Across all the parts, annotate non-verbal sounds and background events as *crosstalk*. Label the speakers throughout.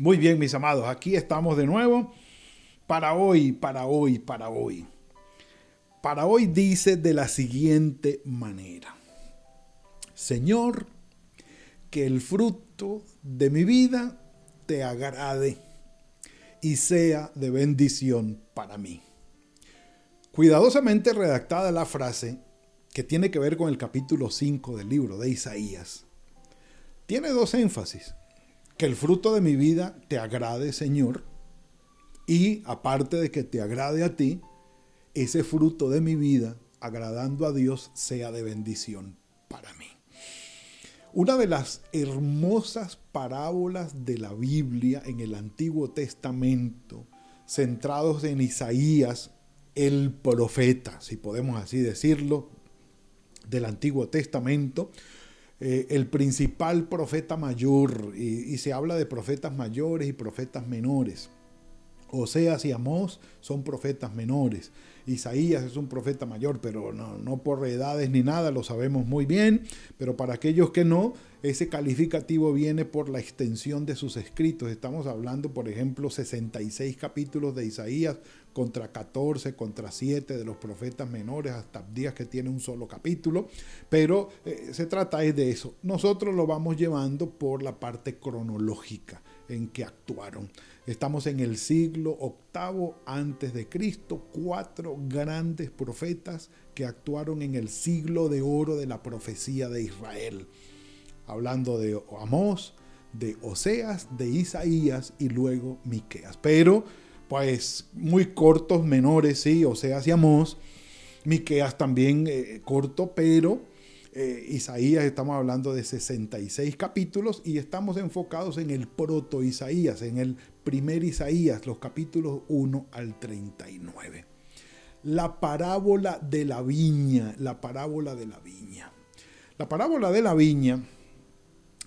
Speaker 1: Muy bien, mis amados, aquí estamos de nuevo para hoy, para hoy, para hoy. Para hoy dice de la siguiente manera. Señor, que el fruto de mi vida te agrade y sea de bendición para mí. Cuidadosamente redactada la frase que tiene que ver con el capítulo 5 del libro de Isaías. Tiene dos énfasis que el fruto de mi vida te agrade, Señor, y aparte de que te agrade a ti, ese fruto de mi vida, agradando a Dios, sea de bendición para mí. Una de las hermosas parábolas de la Biblia en el Antiguo Testamento, centrados en Isaías, el profeta, si podemos así decirlo, del Antiguo Testamento, eh, el principal profeta mayor, y, se habla de profetas mayores y profetas menores. Oseas y Amós son profetas menores. Isaías es un profeta mayor, pero no, por edades ni nada, lo sabemos muy bien. Pero para aquellos que no, ese calificativo viene por la extensión de sus escritos. Estamos hablando, por ejemplo, 66 capítulos de Isaías contra 14, contra 7 de los profetas menores, hasta días que tiene un solo capítulo. Pero eh, se trata de eso. Nosotros lo vamos llevando por la parte cronológica en que actuaron. Estamos en el siglo octavo antes de Cristo, cuatro grandes profetas que actuaron en el siglo de oro de la profecía de Israel hablando de Amós, de Oseas, de Isaías y luego Miqueas. Pero, pues, muy cortos, menores, sí, Oseas y Amós. Miqueas también eh, corto, pero eh, Isaías estamos hablando de 66 capítulos y estamos enfocados en el proto Isaías, en el primer Isaías, los capítulos 1 al 39. La parábola de la viña, la parábola de la viña. La parábola de la viña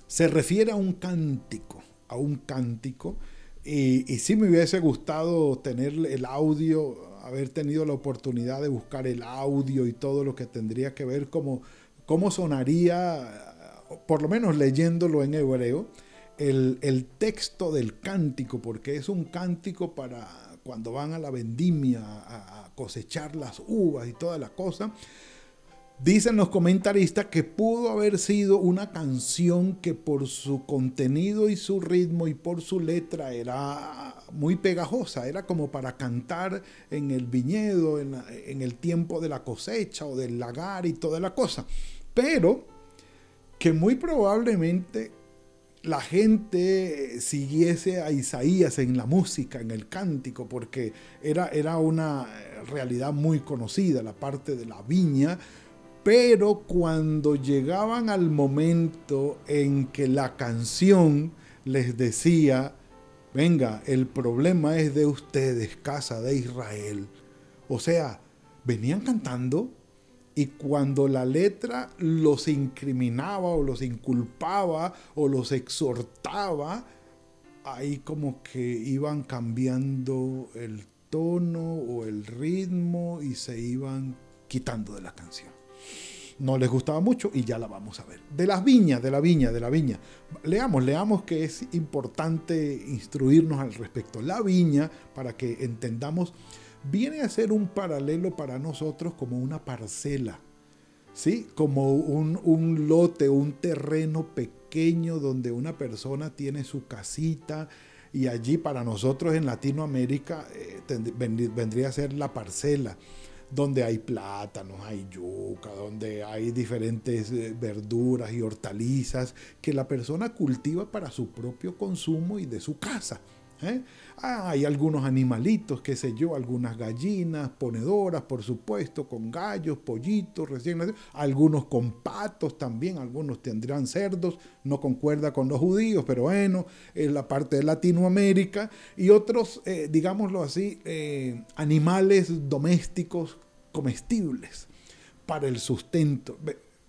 Speaker 1: se refiere a un cántico, a un cántico. Y, y sí me hubiese gustado tener el audio, haber tenido la oportunidad de buscar el audio y todo lo que tendría que ver como cómo sonaría, por lo menos leyéndolo en hebreo, el, texto del cántico, porque es un cántico para cuando van a la vendimia a, a cosechar las uvas y toda la cosa. Dicen los comentaristas que pudo haber sido una canción que por su contenido y su ritmo y por su letra era muy pegajosa, era como para cantar en el viñedo, en, el tiempo de la cosecha o del lagar y toda la cosa. Pero que muy probablemente la gente siguiese a Isaías en la música, en el cántico, porque era, era una realidad muy conocida, la parte de la viña pero cuando llegaban al momento en que la canción les decía, venga, el problema es de ustedes, casa de Israel. O sea, venían cantando y cuando la letra los incriminaba o los inculpaba o los exhortaba, ahí como que iban cambiando el tono o el ritmo y se iban quitando de la canción no les gustaba mucho y ya la vamos a ver. De las viñas, de la viña, de la viña. Leamos, leamos que es importante instruirnos al respecto. La viña, para que entendamos, viene a ser un paralelo para nosotros como una parcela, ¿sí? Como un, un lote, un terreno pequeño donde una persona tiene su casita y allí para nosotros en Latinoamérica eh, vendría a ser la parcela donde hay plátanos, hay yuca, donde hay diferentes eh, verduras y hortalizas que la persona cultiva para su propio consumo y de su casa. ¿Eh? Ah, hay algunos animalitos, qué sé yo, algunas gallinas, ponedoras, por supuesto, con gallos, pollitos recién nacidos, algunos con patos también, algunos tendrán cerdos, no concuerda con los judíos, pero bueno, es la parte de Latinoamérica, y otros, eh, digámoslo así, eh, animales domésticos comestibles para el sustento.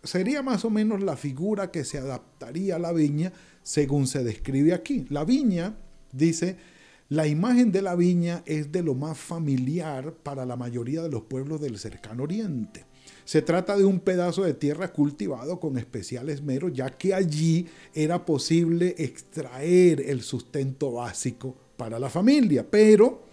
Speaker 1: Sería más o menos la figura que se adaptaría a la viña según se describe aquí. La viña, dice, la imagen de la viña es de lo más familiar para la mayoría de los pueblos del cercano oriente. Se trata de un pedazo de tierra cultivado con especial esmero, ya que allí era posible extraer el sustento básico para la familia. Pero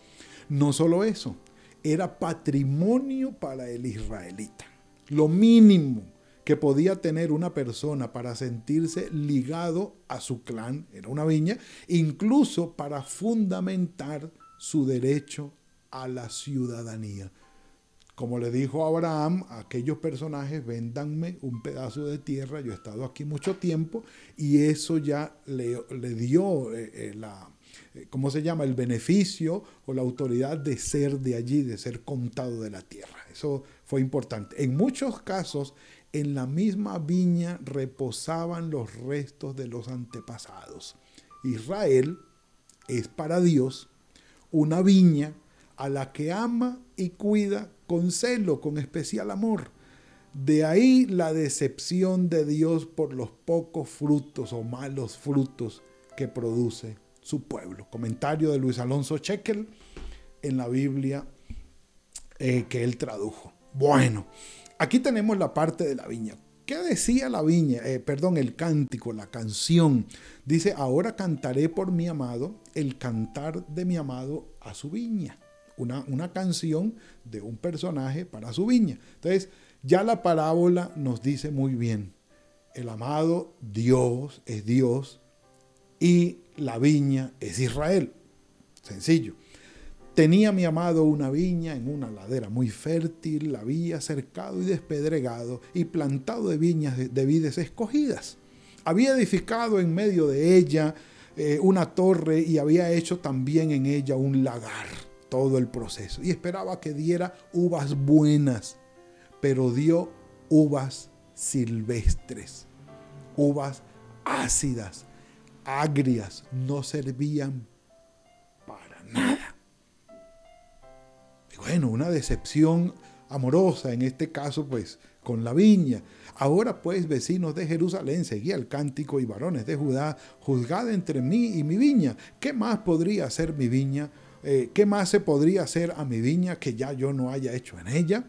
Speaker 1: no solo eso, era patrimonio para el israelita. Lo mínimo que podía tener una persona para sentirse ligado a su clan, era una viña, incluso para fundamentar su derecho a la ciudadanía. Como le dijo Abraham aquellos personajes, véndanme un pedazo de tierra, yo he estado aquí mucho tiempo, y eso ya le, le dio eh, eh, la, eh, ¿cómo se llama? El beneficio o la autoridad de ser de allí, de ser contado de la tierra. Eso fue importante. En muchos casos, en la misma viña reposaban los restos de los antepasados. Israel es para Dios una viña a la que ama y cuida con celo, con especial amor. De ahí la decepción de Dios por los pocos frutos o malos frutos que produce su pueblo. Comentario de Luis Alonso Chequel en la Biblia eh, que él tradujo. Bueno, Aquí tenemos la parte de la viña. ¿Qué decía la viña? Eh, perdón, el cántico, la canción. Dice, ahora cantaré por mi amado el cantar de mi amado a su viña. Una, una canción de un personaje para su viña. Entonces, ya la parábola nos dice muy bien, el amado Dios es Dios y la viña es Israel. Sencillo. Tenía mi amado una viña en una ladera muy fértil, la había cercado y despedregado y plantado de viñas de vides escogidas. Había edificado en medio de ella eh, una torre y había hecho también en ella un lagar, todo el proceso. Y esperaba que diera uvas buenas, pero dio uvas silvestres, uvas ácidas, agrias, no servían para nada bueno, una decepción amorosa, en este caso pues con la viña. Ahora pues, vecinos de Jerusalén, seguía el cántico y varones de Judá, juzgad entre mí y mi viña. ¿Qué más podría hacer mi viña? Eh, ¿Qué más se podría hacer a mi viña que ya yo no haya hecho en ella?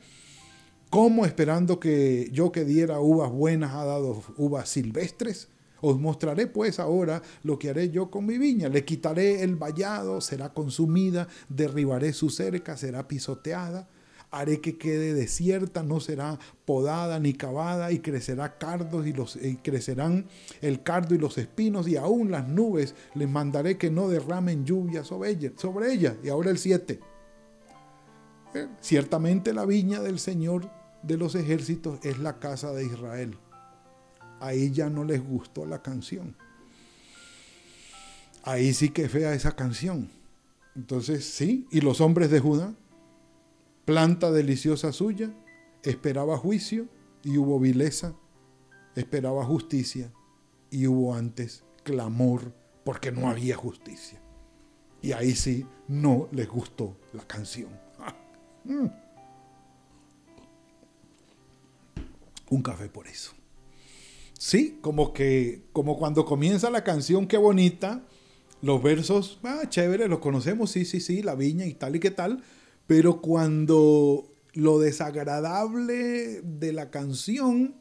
Speaker 1: ¿Cómo esperando que yo que diera uvas buenas ha dado uvas silvestres? Os mostraré pues ahora lo que haré yo con mi viña. Le quitaré el vallado, será consumida, derribaré su cerca, será pisoteada. Haré que quede desierta, no será podada ni cavada, y crecerá cardos y, los, crecerán el cardo y los espinos, y aún las nubes les mandaré que no derramen lluvia sobre ella. Sobre ella. Y ahora el 7. Eh, ciertamente la viña del Señor de los ejércitos es la casa de Israel ahí ya no les gustó la canción. Ahí sí que fea esa canción. Entonces, sí, y los hombres de Judá, planta deliciosa suya, esperaba juicio y hubo vileza, esperaba justicia y hubo antes clamor porque no había justicia. Y ahí sí no les gustó la canción. *laughs* Mm. Un café por eso. Sí, como que, como cuando comienza la canción, qué bonita, los versos, ah, chévere, los conocemos, sí, sí, sí, la viña y tal y qué tal, pero cuando lo desagradable de la canción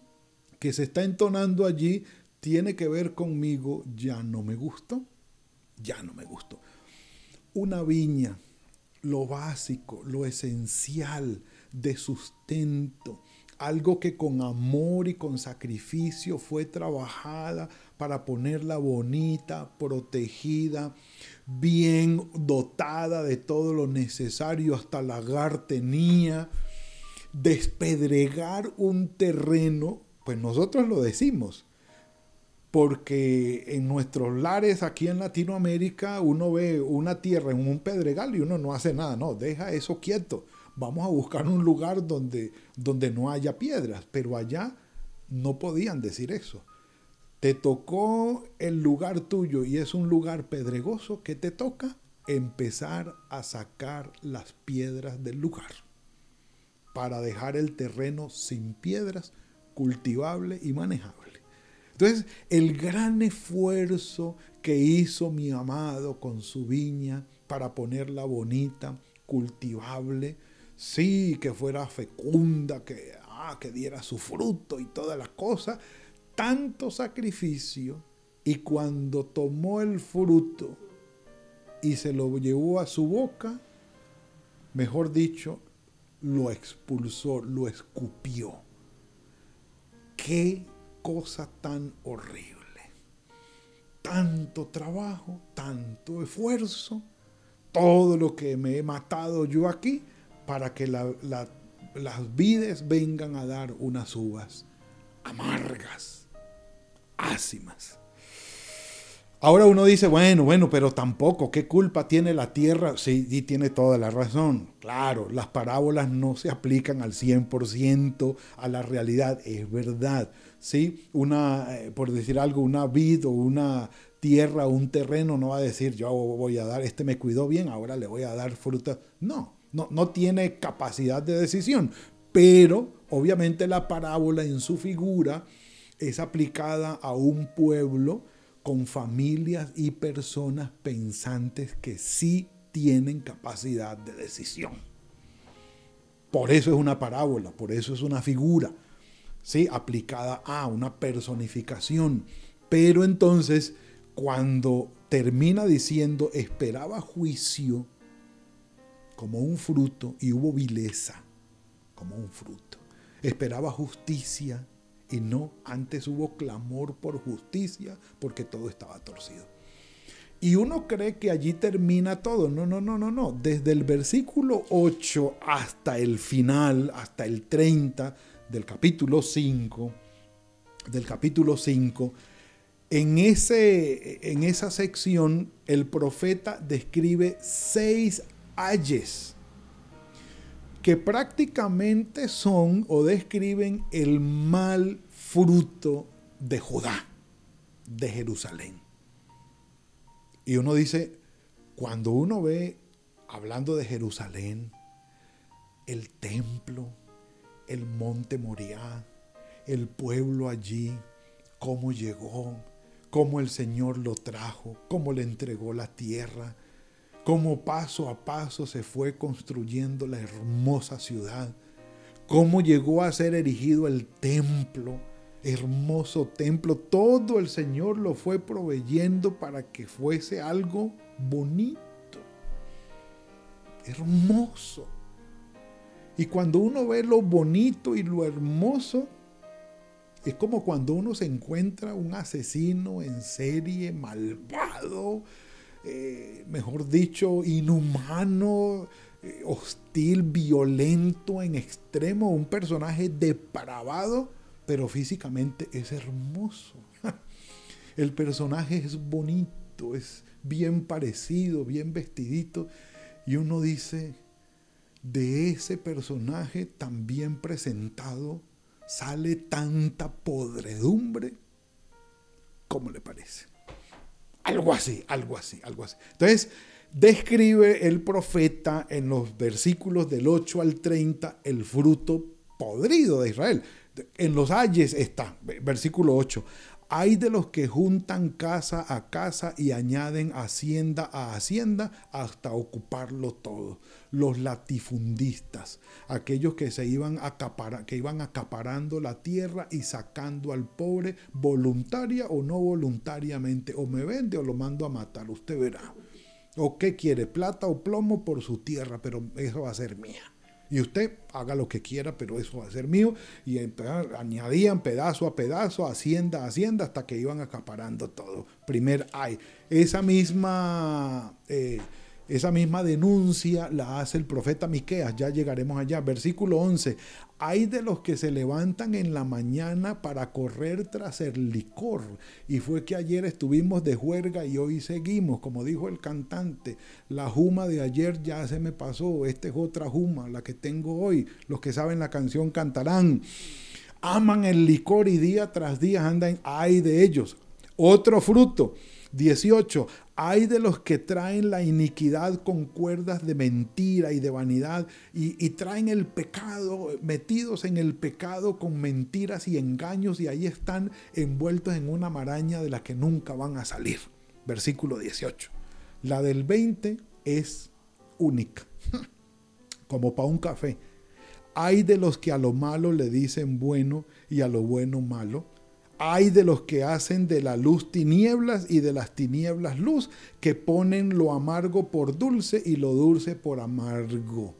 Speaker 1: que se está entonando allí tiene que ver conmigo, ya no me gustó, ya no me gustó. Una viña, lo básico, lo esencial de sustento, algo que con amor y con sacrificio fue trabajada para ponerla bonita, protegida, bien dotada de todo lo necesario, hasta lagar tenía, despedregar un terreno, pues nosotros lo decimos, porque en nuestros lares aquí en Latinoamérica uno ve una tierra en un pedregal y uno no hace nada, no, deja eso quieto. Vamos a buscar un lugar donde, donde no haya piedras, pero allá no podían decir eso. Te tocó el lugar tuyo y es un lugar pedregoso, ¿qué te toca? Empezar a sacar las piedras del lugar para dejar el terreno sin piedras, cultivable y manejable. Entonces, el gran esfuerzo que hizo mi amado con su viña para ponerla bonita, cultivable, sí, que fuera fecunda, que, ah, que diera su fruto y todas las cosas, tanto sacrificio, y cuando tomó el fruto y se lo llevó a su boca, mejor dicho, lo expulsó, lo escupió. ¿Qué cosa tan horrible. Tanto trabajo, tanto esfuerzo, todo lo que me he matado yo aquí para que las vides vengan a dar unas uvas amargas, ácimas. Ahora uno dice, bueno, bueno, pero tampoco, ¿qué culpa tiene la tierra? Sí, y tiene toda la razón. Claro, las parábolas no se aplican al 100% a la realidad, es verdad. ¿sí? Una, eh, por decir algo, una vid o una tierra un terreno no va a decir, yo voy a dar, este me cuidó bien, ahora le voy a dar fruta. No, no, tiene capacidad de decisión. Pero obviamente la parábola en su figura es aplicada a un pueblo con familias y personas pensantes que sí tienen capacidad de decisión. Por eso es una parábola, por eso es una figura, ¿sí? aplicada a una personificación. Pero entonces, cuando termina diciendo, esperaba juicio como un fruto y hubo vileza como un fruto. Esperaba justicia y no, antes hubo clamor por justicia porque todo estaba torcido. Y uno cree que allí termina todo. No, no, no, no, no. Desde el versículo 8 hasta el final, hasta el 30 del capítulo 5, del capítulo 5, en, ese, en esa sección el profeta describe seis que prácticamente son o describen el mal fruto de Judá, de Jerusalén. Y uno dice, cuando uno ve, hablando de Jerusalén, el templo, el monte Moriah, el pueblo allí, cómo llegó, cómo el Señor lo trajo, cómo le entregó la tierra, cómo paso a paso se fue construyendo la hermosa ciudad, cómo llegó a ser erigido el templo, hermoso templo, todo el Señor lo fue proveyendo para que fuese algo bonito, hermoso. Y cuando uno ve lo bonito y lo hermoso, es como cuando uno se encuentra un asesino en serie, malvado, eh, mejor dicho, inhumano, eh, hostil, violento en extremo, un personaje depravado, pero físicamente es hermoso. *laughs* El personaje es bonito, es bien parecido, bien vestidito, y uno dice, de ese personaje tan bien presentado sale tanta podredumbre como le parece. Algo así, algo así, algo así. Entonces, describe el profeta en los versículos del 8 al 30 el fruto podrido de Israel. En los ayes está, versículo 8. Hay de los que juntan casa a casa y añaden hacienda a hacienda hasta ocuparlo todo. Los latifundistas, aquellos que se iban, que iban acaparando la tierra y sacando al pobre voluntaria o no voluntariamente. O me vende o lo mando a matar, usted verá. ¿O qué quiere? Plata o plomo por su tierra, pero eso va a ser mía. Y usted haga lo que quiera, pero eso va a ser mío. Y añadían pedazo a pedazo, hacienda a hacienda, hasta que iban acaparando todo. Primer hay. Esa misma, eh, esa misma denuncia la hace el profeta Miqueas. Ya llegaremos allá. Versículo 11. Hay de los que se levantan en la mañana para correr tras el licor. Y fue que ayer estuvimos de juerga y hoy seguimos. Como dijo el cantante, la juma de ayer ya se me pasó. Esta es otra juma, la que tengo hoy. Los que saben la canción cantarán. Aman el licor y día tras día andan. Hay de ellos. Otro fruto 18. Hay de los que traen la iniquidad con cuerdas de mentira y de vanidad y, traen el pecado, metidos en el pecado con mentiras y engaños y ahí están envueltos en una maraña de la que nunca van a salir. Versículo 18. La del 20 es única, *laughs* como para un café. Hay de los que a lo malo le dicen bueno y a lo bueno malo hay de los que hacen de la luz tinieblas y de las tinieblas luz, que ponen lo amargo por dulce y lo dulce por amargo.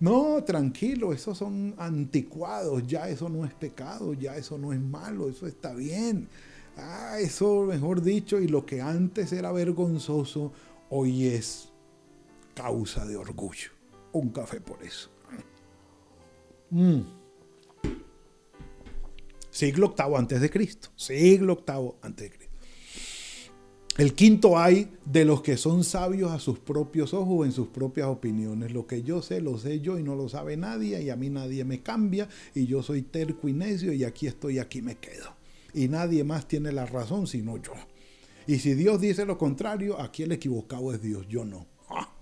Speaker 1: No, tranquilo, esos son anticuados, ya eso no es pecado, ya eso no es malo, eso está bien. Ah, eso mejor dicho, y lo que antes era vergonzoso, hoy es causa de orgullo. Un café por eso. Mm. Siglo VIII antes de Cristo. Siglo VIII antes de Cristo. El quinto hay de los que son sabios a sus propios ojos, en sus propias opiniones. Lo que yo sé, lo sé yo y no lo sabe nadie, y a mí nadie me cambia, y yo soy terco y necio, y aquí estoy, aquí me quedo. Y nadie más tiene la razón sino yo. Y si Dios dice lo contrario, aquí el equivocado es Dios, yo no. Ah,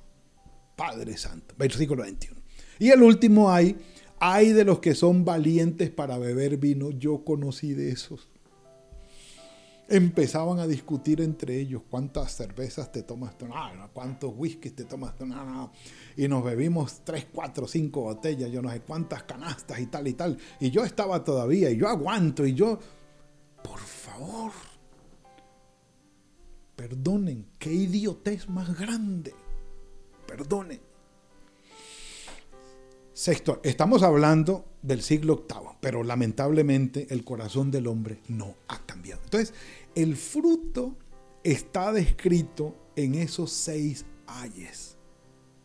Speaker 1: Padre Santo. Versículo 21. Y el último hay hay de los que son valientes para beber vino. Yo conocí de esos. Empezaban a discutir entre ellos cuántas cervezas te tomas tú, cuántos whiskies te tomas tú, y nos bebimos tres, cuatro, cinco botellas, yo no sé cuántas canastas y tal y tal. Y yo estaba todavía, y yo aguanto, y yo, por favor, perdonen, qué idiotez más grande, perdonen. Sexto, estamos hablando del siglo VIII, pero lamentablemente el corazón del hombre no ha cambiado. Entonces, el fruto está descrito en esos seis ayes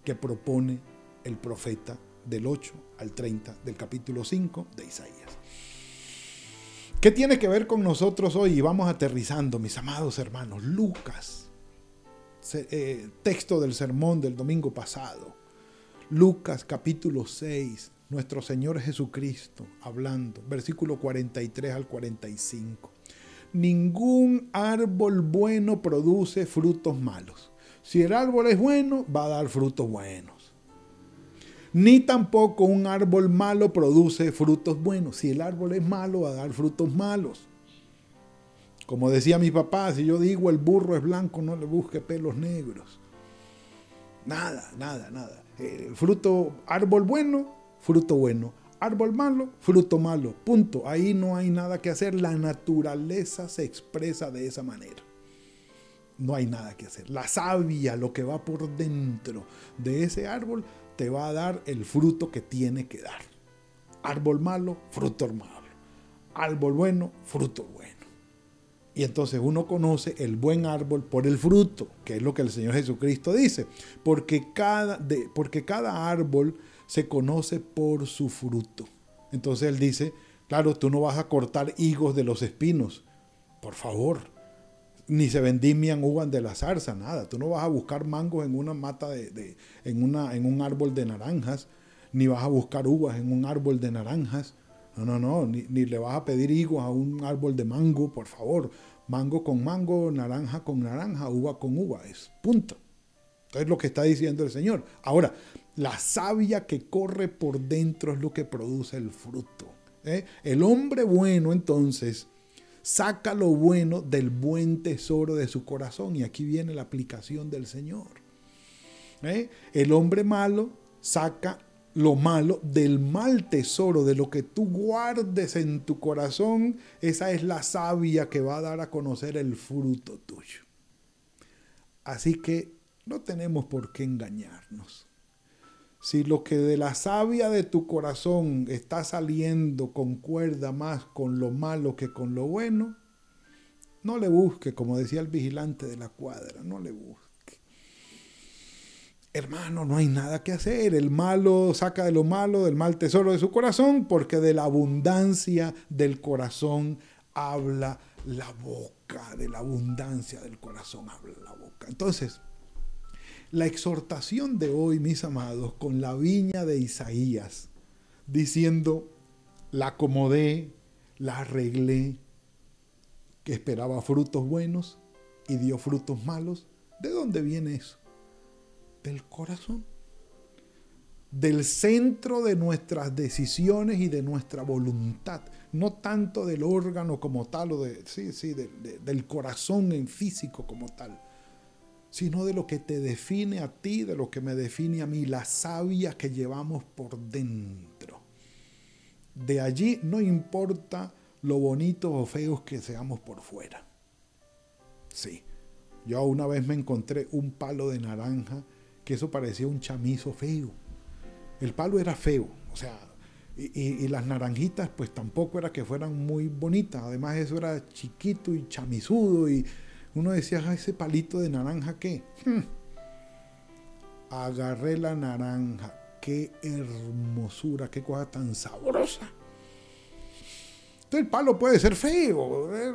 Speaker 1: que propone el profeta del 8 al 30 del capítulo 5 de Isaías. ¿Qué tiene que ver con nosotros hoy? Y vamos aterrizando, mis amados hermanos. Lucas, eh, texto del sermón del domingo pasado. Lucas capítulo 6, nuestro Señor Jesucristo hablando, versículo 43 al 45. Ningún árbol bueno produce frutos malos. Si el árbol es bueno, va a dar frutos buenos. Ni tampoco un árbol malo produce frutos buenos. Si el árbol es malo, va a dar frutos malos. Como decía mi papá, si yo digo el burro es blanco, no le busque pelos negros. Nada, nada, nada. Eh, fruto, árbol bueno, fruto bueno. Árbol malo, fruto malo. Punto. Ahí no hay nada que hacer. La naturaleza se expresa de esa manera. No hay nada que hacer. La savia, lo que va por dentro de ese árbol, te va a dar el fruto que tiene que dar. Árbol malo, fruto malo. Árbol bueno, fruto bueno. Y entonces uno conoce el buen árbol por el fruto, que es lo que el Señor Jesucristo dice. Porque cada, de, porque cada árbol se conoce por su fruto. Entonces Él dice, claro, tú no vas a cortar higos de los espinos. Por favor. Ni se vendimian uvas de la zarza, nada. Tú no vas a buscar mangos en una mata de, en, una, en un árbol de naranjas, ni vas a buscar uvas en un árbol de naranjas. No, no, no, ni, le vas a pedir higos a un árbol de mango, por favor. Mango con mango, naranja con naranja, uva con uva, es punto. Es lo que está diciendo el Señor. Ahora, la savia que corre por dentro es lo que produce el fruto. ¿eh? El hombre bueno entonces saca lo bueno del buen tesoro de su corazón y aquí viene la aplicación del Señor. ¿eh? El hombre malo saca lo malo, del mal tesoro, de lo que tú guardes en tu corazón, esa es la savia que va a dar a conocer el fruto tuyo. Así que no tenemos por qué engañarnos. Si lo que de la savia de tu corazón está saliendo concuerda más con lo malo que con lo bueno, no le busque, como decía el vigilante de la cuadra, no le busque. Hermano, no hay nada que hacer. El malo saca de lo malo, del mal tesoro de su corazón, porque de la abundancia del corazón habla la boca. De la abundancia del corazón habla la boca. Entonces, la exhortación de hoy, mis amados, con la viña de Isaías, diciendo, la acomodé, la arreglé, que esperaba frutos buenos y dio frutos malos. ¿De dónde viene eso? Del corazón, del centro de nuestras decisiones y de nuestra voluntad, no tanto del órgano como tal o de, sí, sí, del corazón en físico como tal, sino de lo que te define a ti, de lo que me define a mí, la savia que llevamos por dentro. De allí no importa lo bonitos o feos que seamos por fuera. Sí, yo una vez me encontré un palo de naranja que eso parecía un chamizo feo. El palo era feo, o sea, y, las naranjitas pues tampoco era que fueran muy bonitas, además eso era chiquito y chamizudo y uno decía, ah, ese palito de naranja qué. Hmm. Agarré la naranja, qué hermosura, qué cosa tan sabrosa. Entonces el palo puede ser feo, ¿eh?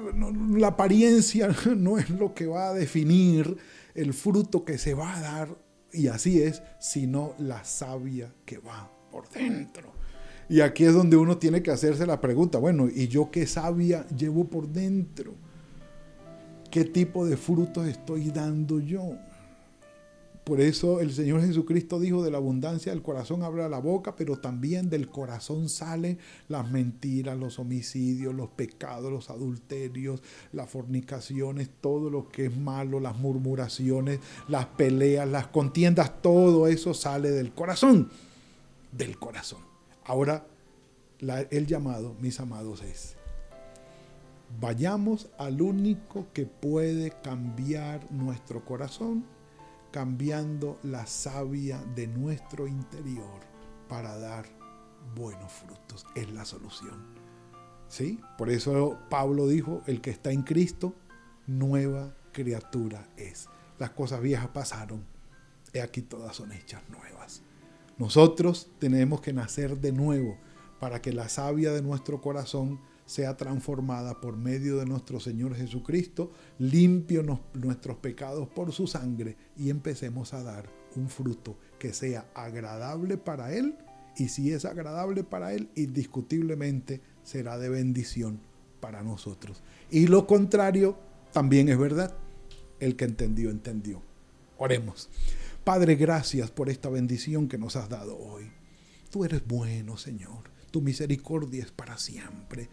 Speaker 1: la apariencia *laughs* no es lo que va a definir el fruto que se va a dar y así es, sino la savia que va por dentro. Y aquí es donde uno tiene que hacerse la pregunta, bueno, ¿y yo qué savia llevo por dentro? ¿Qué tipo de frutos estoy dando yo? Por eso el Señor Jesucristo dijo, de la abundancia del corazón habla la boca, pero también del corazón salen las mentiras, los homicidios, los pecados, los adulterios, las fornicaciones, todo lo que es malo, las murmuraciones, las peleas, las contiendas, todo eso sale del corazón, del corazón. Ahora, el llamado, mis amados, es, vayamos al único que puede cambiar nuestro corazón cambiando la savia de nuestro interior para dar buenos frutos. Es la solución. ¿Sí? Por eso Pablo dijo, el que está en Cristo, nueva criatura es. Las cosas viejas pasaron, y aquí todas son hechas nuevas. Nosotros tenemos que nacer de nuevo para que la savia de nuestro corazón sea transformada por medio de nuestro Señor Jesucristo, limpio nuestros pecados por su sangre y empecemos a dar un fruto que sea agradable para Él y si es agradable para Él, indiscutiblemente será de bendición para nosotros. Y lo contrario también es verdad. El que entendió, entendió. Oremos. Padre, gracias por esta bendición que nos has dado hoy. Tú eres bueno, Señor. Tu misericordia es para siempre.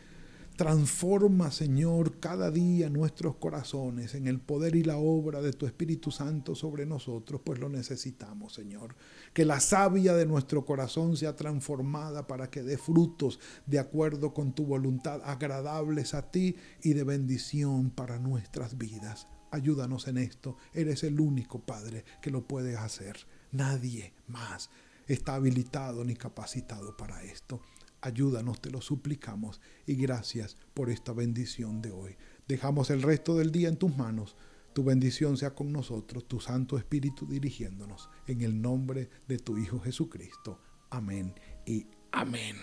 Speaker 1: Transforma, Señor, cada día nuestros corazones en el poder y la obra de tu Espíritu Santo sobre nosotros, pues lo necesitamos, Señor. Que la savia de nuestro corazón sea transformada para que dé frutos de acuerdo con tu voluntad, agradables a ti y de bendición para nuestras vidas. Ayúdanos en esto. Eres el único Padre que lo puede hacer. Nadie más está habilitado ni capacitado para esto. Ayúdanos, te lo suplicamos y gracias por esta bendición de hoy. Dejamos el resto del día en tus manos. Tu bendición sea con nosotros, tu Santo Espíritu dirigiéndonos. En el nombre de tu Hijo Jesucristo. Amén y amén.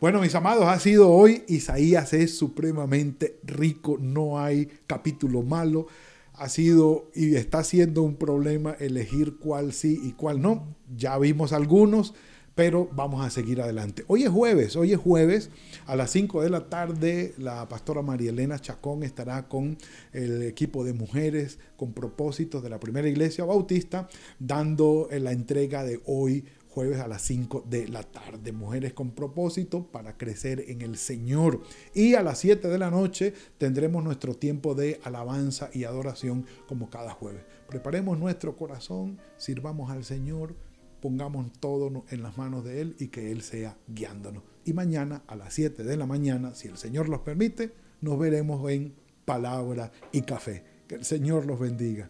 Speaker 1: Bueno, mis amados, ha sido hoy. Isaías es supremamente rico. No hay capítulo malo. Ha sido y está siendo un problema elegir cuál sí y cuál no. Ya vimos algunos pero vamos a seguir adelante. Hoy es jueves, hoy es jueves, a las 5 de la tarde la pastora María Elena Chacón estará con el equipo de mujeres con propósitos de la primera iglesia bautista, dando la entrega de hoy jueves a las 5 de la tarde. Mujeres con propósito para crecer en el Señor. Y a las 7 de la noche tendremos nuestro tiempo de alabanza y adoración como cada jueves. Preparemos nuestro corazón, sirvamos al Señor pongamos todo en las manos de Él y que Él sea guiándonos. Y mañana a las 7 de la mañana, si el Señor los permite, nos veremos en Palabra y Café. Que el Señor los bendiga.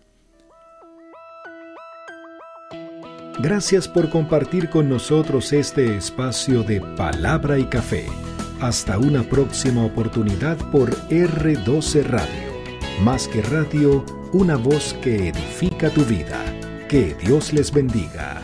Speaker 2: Gracias por compartir con nosotros este espacio de Palabra y Café. Hasta una próxima oportunidad por R12 Radio. Más que radio, una voz que edifica tu vida. Que Dios les bendiga.